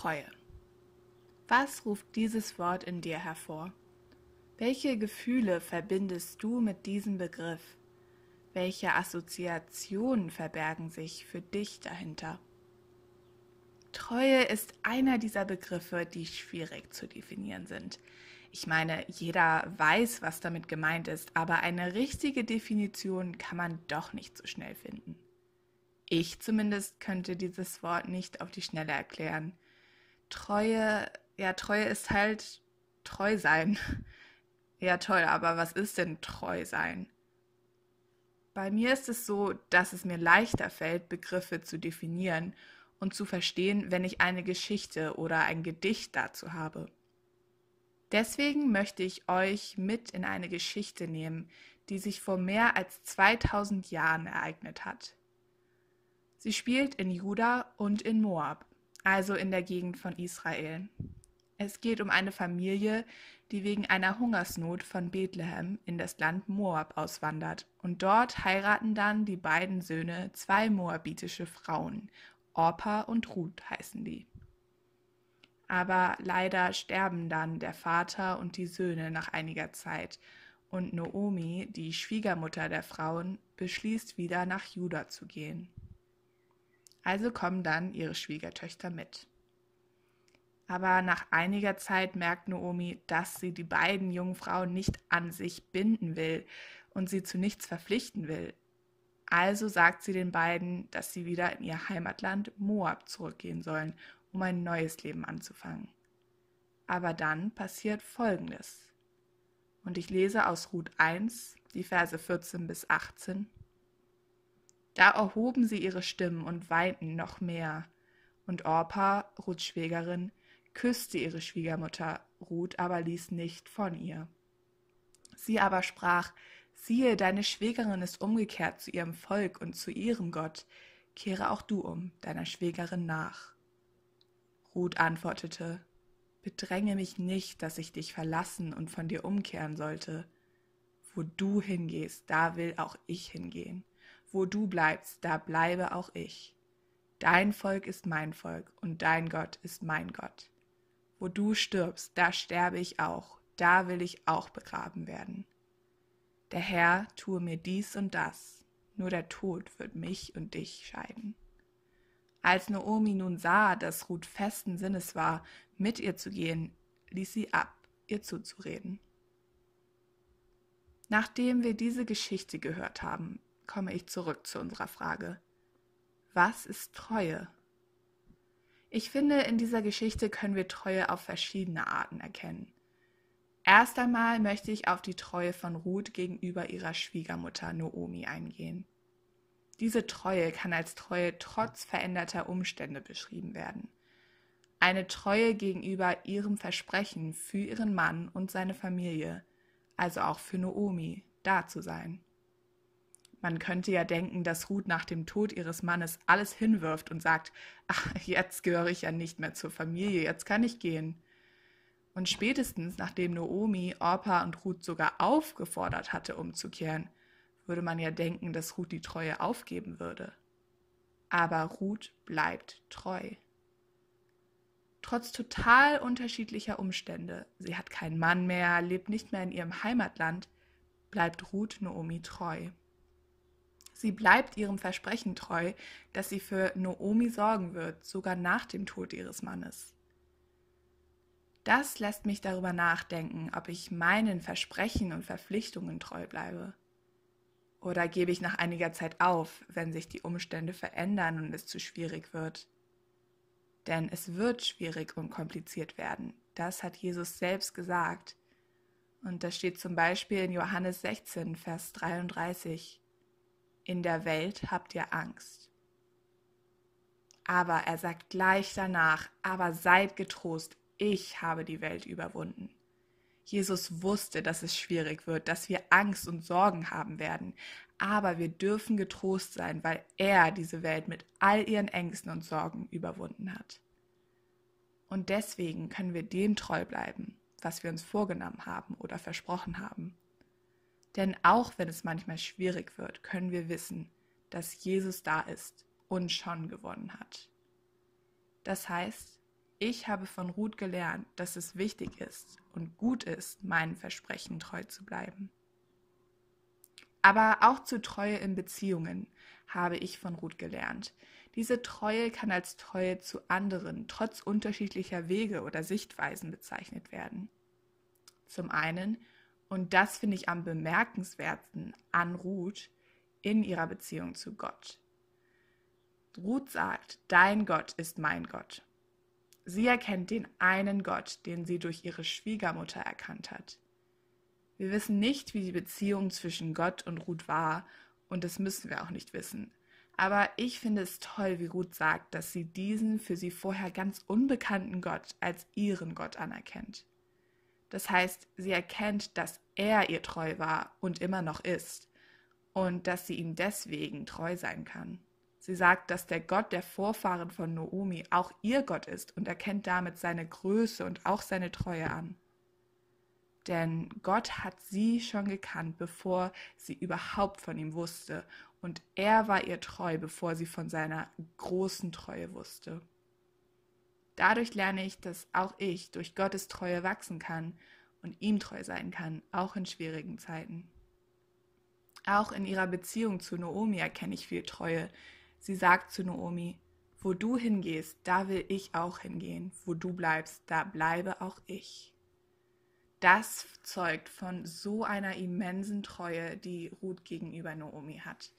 Treue. Was ruft dieses Wort in dir hervor? Welche Gefühle verbindest du mit diesem Begriff? Welche Assoziationen verbergen sich für dich dahinter? Treue ist einer dieser Begriffe, die schwierig zu definieren sind. Ich meine, jeder weiß, was damit gemeint ist, aber eine richtige Definition kann man doch nicht so schnell finden. Ich zumindest könnte dieses Wort nicht auf die Schnelle erklären. Treue, ja, Treue ist halt treu sein. Ja, toll, aber was ist denn treu sein? Bei mir ist es so, dass es mir leichter fällt, Begriffe zu definieren und zu verstehen, wenn ich eine Geschichte oder ein Gedicht dazu habe. Deswegen möchte ich euch mit in eine Geschichte nehmen, die sich vor mehr als 2000 Jahren ereignet hat. Sie spielt in Juda und in Moab, also in der Gegend von Israel. Es geht um eine Familie, die wegen einer Hungersnot von Bethlehem in das Land Moab auswandert, und dort heiraten dann die beiden Söhne zwei moabitische Frauen, Orpa und Ruth heißen die aber leider sterben dann der Vater und die Söhne nach einiger Zeit, und Noomi, die Schwiegermutter der Frauen, beschließt wieder nach Juda zu gehen. Also kommen dann ihre Schwiegertöchter mit. Aber nach einiger Zeit merkt Noomi, dass sie die beiden jungen Frauen nicht an sich binden will und sie zu nichts verpflichten will. Also sagt sie den beiden, dass sie wieder in ihr Heimatland Moab zurückgehen sollen um ein neues Leben anzufangen. Aber dann passiert Folgendes. Und ich lese aus Ruth 1, die Verse 14 bis 18. Da erhoben sie ihre Stimmen und weinten noch mehr. Und Orpa, Ruths Schwägerin, küsste ihre Schwiegermutter, Ruth aber ließ nicht von ihr. Sie aber sprach, siehe, deine Schwägerin ist umgekehrt zu ihrem Volk und zu ihrem Gott, kehre auch du um, deiner Schwägerin nach. Ruth antwortete, Bedränge mich nicht, dass ich dich verlassen und von dir umkehren sollte. Wo du hingehst, da will auch ich hingehen. Wo du bleibst, da bleibe auch ich. Dein Volk ist mein Volk und dein Gott ist mein Gott. Wo du stirbst, da sterbe ich auch, da will ich auch begraben werden. Der Herr tue mir dies und das, nur der Tod wird mich und dich scheiden. Als Naomi nun sah, dass Ruth festen Sinnes war, mit ihr zu gehen, ließ sie ab, ihr zuzureden. Nachdem wir diese Geschichte gehört haben, komme ich zurück zu unserer Frage. Was ist Treue? Ich finde, in dieser Geschichte können wir Treue auf verschiedene Arten erkennen. Erst einmal möchte ich auf die Treue von Ruth gegenüber ihrer Schwiegermutter Noomi eingehen. Diese Treue kann als Treue trotz veränderter Umstände beschrieben werden. Eine Treue gegenüber ihrem Versprechen für ihren Mann und seine Familie, also auch für Noomi, da zu sein. Man könnte ja denken, dass Ruth nach dem Tod ihres Mannes alles hinwirft und sagt, ach, jetzt gehöre ich ja nicht mehr zur Familie, jetzt kann ich gehen. Und spätestens nachdem Noomi Orpa und Ruth sogar aufgefordert hatte, umzukehren, würde man ja denken, dass Ruth die Treue aufgeben würde. Aber Ruth bleibt treu. Trotz total unterschiedlicher Umstände, sie hat keinen Mann mehr, lebt nicht mehr in ihrem Heimatland, bleibt Ruth Noomi treu. Sie bleibt ihrem Versprechen treu, dass sie für Noomi sorgen wird, sogar nach dem Tod ihres Mannes. Das lässt mich darüber nachdenken, ob ich meinen Versprechen und Verpflichtungen treu bleibe. Oder gebe ich nach einiger Zeit auf, wenn sich die Umstände verändern und es zu schwierig wird? Denn es wird schwierig und kompliziert werden. Das hat Jesus selbst gesagt. Und das steht zum Beispiel in Johannes 16, Vers 33. In der Welt habt ihr Angst. Aber er sagt gleich danach, aber seid getrost, ich habe die Welt überwunden. Jesus wusste, dass es schwierig wird, dass wir Angst und Sorgen haben werden. Aber wir dürfen getrost sein, weil er diese Welt mit all ihren Ängsten und Sorgen überwunden hat. Und deswegen können wir dem treu bleiben, was wir uns vorgenommen haben oder versprochen haben. Denn auch wenn es manchmal schwierig wird, können wir wissen, dass Jesus da ist und schon gewonnen hat. Das heißt, Ich habe von Ruth gelernt, dass es wichtig ist und gut ist, meinen Versprechen treu zu bleiben. Aber auch zu Treue in Beziehungen habe ich von Ruth gelernt. Diese Treue kann als Treue zu anderen trotz unterschiedlicher Wege oder Sichtweisen bezeichnet werden. Zum einen, und das finde ich am bemerkenswertesten an Ruth, in ihrer Beziehung zu Gott. Ruth sagt, dein Gott ist mein Gott. Sie erkennt den einen Gott, den sie durch ihre Schwiegermutter erkannt hat. Wir wissen nicht, wie die Beziehung zwischen Gott und Ruth war, und das müssen wir auch nicht wissen. Aber ich finde es toll, wie Ruth sagt, dass sie diesen für sie vorher ganz unbekannten Gott als ihren Gott anerkennt. Das heißt, sie erkennt, dass er ihr treu war und immer noch ist und dass sie ihm deswegen treu sein kann. Sie sagt, dass der Gott der Vorfahren von Noomi auch ihr Gott ist und erkennt damit seine Größe und auch seine Treue an. Denn Gott hat sie schon gekannt, bevor sie überhaupt von ihm wusste, und er war ihr treu, bevor sie von seiner großen Treue wusste. Dadurch lerne ich, dass auch ich durch Gottes Treue wachsen kann und ihm treu sein kann, auch in schwierigen Zeiten. Auch in ihrer Beziehung zu Noomi erkenne ich viel Treue, Sie sagt zu Naomi, wo du hingehst, da will ich auch hingehen, wo du bleibst, da bleibe auch ich. Das zeugt von so einer immensen Treue, die Ruth gegenüber Naomi hat.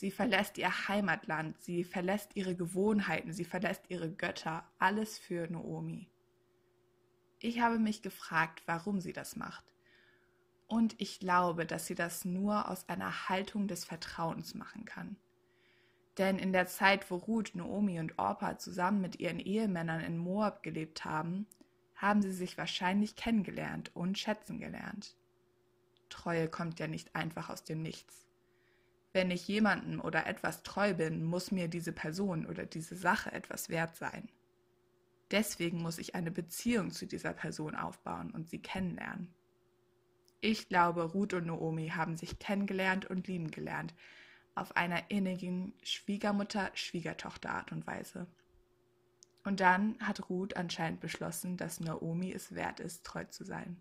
Sie verlässt ihr Heimatland, sie verlässt ihre Gewohnheiten, sie verlässt ihre Götter, alles für Naomi. Ich habe mich gefragt, warum sie das macht. Und ich glaube, dass sie das nur aus einer Haltung des Vertrauens machen kann. Denn in der Zeit, wo Ruth, Noomi und Orpa zusammen mit ihren Ehemännern in Moab gelebt haben, haben sie sich wahrscheinlich kennengelernt und schätzen gelernt. Treue kommt ja nicht einfach aus dem Nichts. Wenn ich jemandem oder etwas treu bin, muss mir diese Person oder diese Sache etwas wert sein. Deswegen muss ich eine Beziehung zu dieser Person aufbauen und sie kennenlernen. Ich glaube, Ruth und Noomi haben sich kennengelernt und lieben gelernt, auf einer innigen Schwiegermutter-Schwiegertochter-Art und Weise. Und dann hat Ruth anscheinend beschlossen, dass Naomi es wert ist, treu zu sein.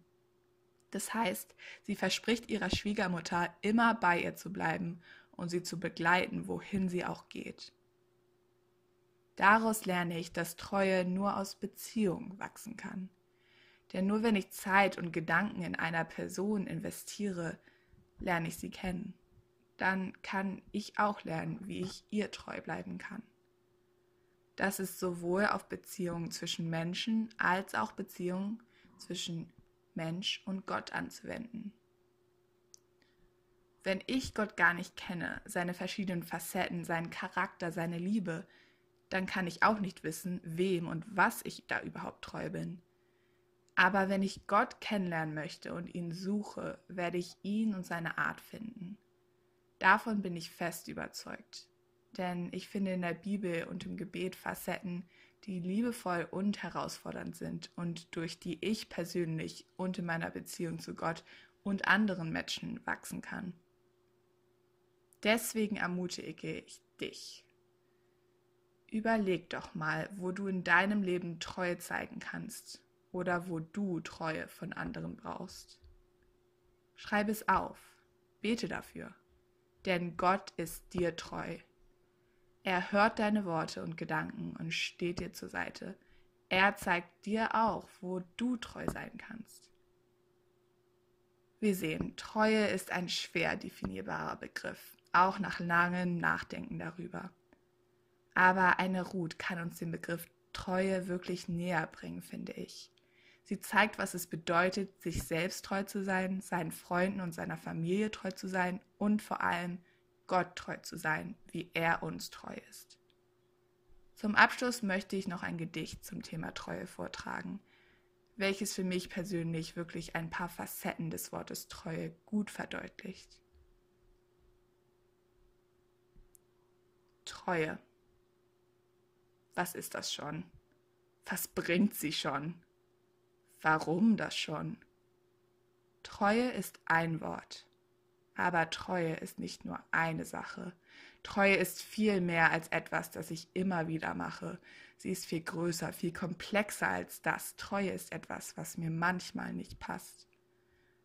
Das heißt, sie verspricht ihrer Schwiegermutter, immer bei ihr zu bleiben und sie zu begleiten, wohin sie auch geht. Daraus lerne ich, dass Treue nur aus Beziehung wachsen kann. Denn nur wenn ich Zeit und Gedanken in einer Person investiere, lerne ich sie kennen dann kann ich auch lernen, wie ich ihr treu bleiben kann. Das ist sowohl auf Beziehungen zwischen Menschen als auch Beziehungen zwischen Mensch und Gott anzuwenden. Wenn ich Gott gar nicht kenne, seine verschiedenen Facetten, seinen Charakter, seine Liebe, dann kann ich auch nicht wissen, wem und was ich da überhaupt treu bin. Aber wenn ich Gott kennenlernen möchte und ihn suche, werde ich ihn und seine Art finden. Davon bin ich fest überzeugt. Denn ich finde in der Bibel und im Gebet Facetten, die liebevoll und herausfordernd sind und durch die ich persönlich und in meiner Beziehung zu Gott und anderen Menschen wachsen kann. Deswegen ermutige ich dich. Überleg doch mal, wo du in deinem Leben Treue zeigen kannst oder wo du Treue von anderen brauchst. Schreib es auf, bete dafür denn Gott ist dir treu. Er hört deine Worte und Gedanken und steht dir zur Seite. Er zeigt dir auch, wo du treu sein kannst. Wir sehen, Treue ist ein schwer definierbarer Begriff, auch nach langem Nachdenken darüber. Aber eine Ruth kann uns den Begriff Treue wirklich näher bringen, finde ich. Sie zeigt, was es bedeutet, sich selbst treu zu sein, seinen Freunden und seiner Familie treu zu sein und vor allem Gott treu zu sein, wie er uns treu ist. Zum Abschluss möchte ich noch ein Gedicht zum Thema Treue vortragen, welches für mich persönlich wirklich ein paar Facetten des Wortes Treue gut verdeutlicht. Treue. Was ist das schon? Was bringt sie schon? Warum das schon? Treue ist ein Wort, Aber Treue ist nicht nur eine Sache. Treue ist viel mehr als etwas, das ich immer wieder mache. Sie ist viel größer, viel komplexer als das. Treue ist etwas, was mir manchmal nicht passt.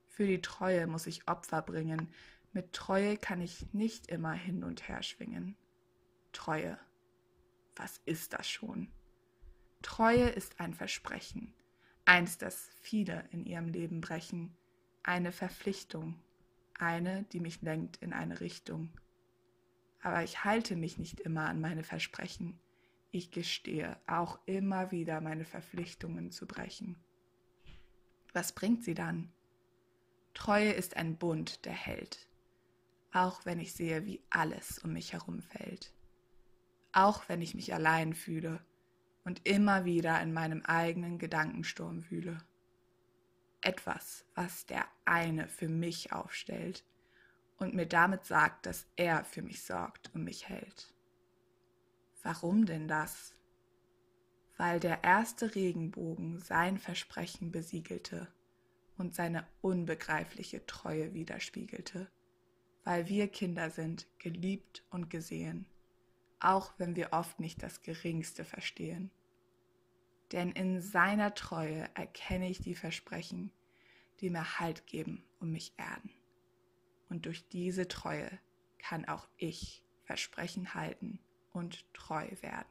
Für die Treue muss ich Opfer bringen. Mit Treue kann ich nicht immer hin und her schwingen. Treue. Was ist das schon? Treue ist ein Versprechen, eins, das viele in ihrem Leben brechen, eine Verpflichtung, eine, die mich lenkt in eine Richtung. Aber ich halte mich nicht immer an meine Versprechen. Ich gestehe auch immer wieder meine Verpflichtungen zu brechen. Was bringt sie dann? Treue ist ein Bund, der hält, auch wenn ich sehe, wie alles um mich herum fällt, auch wenn ich mich allein fühle und immer wieder in meinem eigenen Gedankensturm wühle. Etwas, was der eine für mich aufstellt und mir damit sagt, dass er für mich sorgt und mich hält. Warum denn das? Weil der erste Regenbogen sein Versprechen besiegelte und seine unbegreifliche Treue widerspiegelte, weil wir Kinder sind, geliebt und gesehen, auch wenn wir oft nicht das geringste verstehen. Denn in seiner Treue erkenne ich die Versprechen, die mir Halt geben und mich erden. Und durch diese Treue kann auch ich Versprechen halten und treu werden.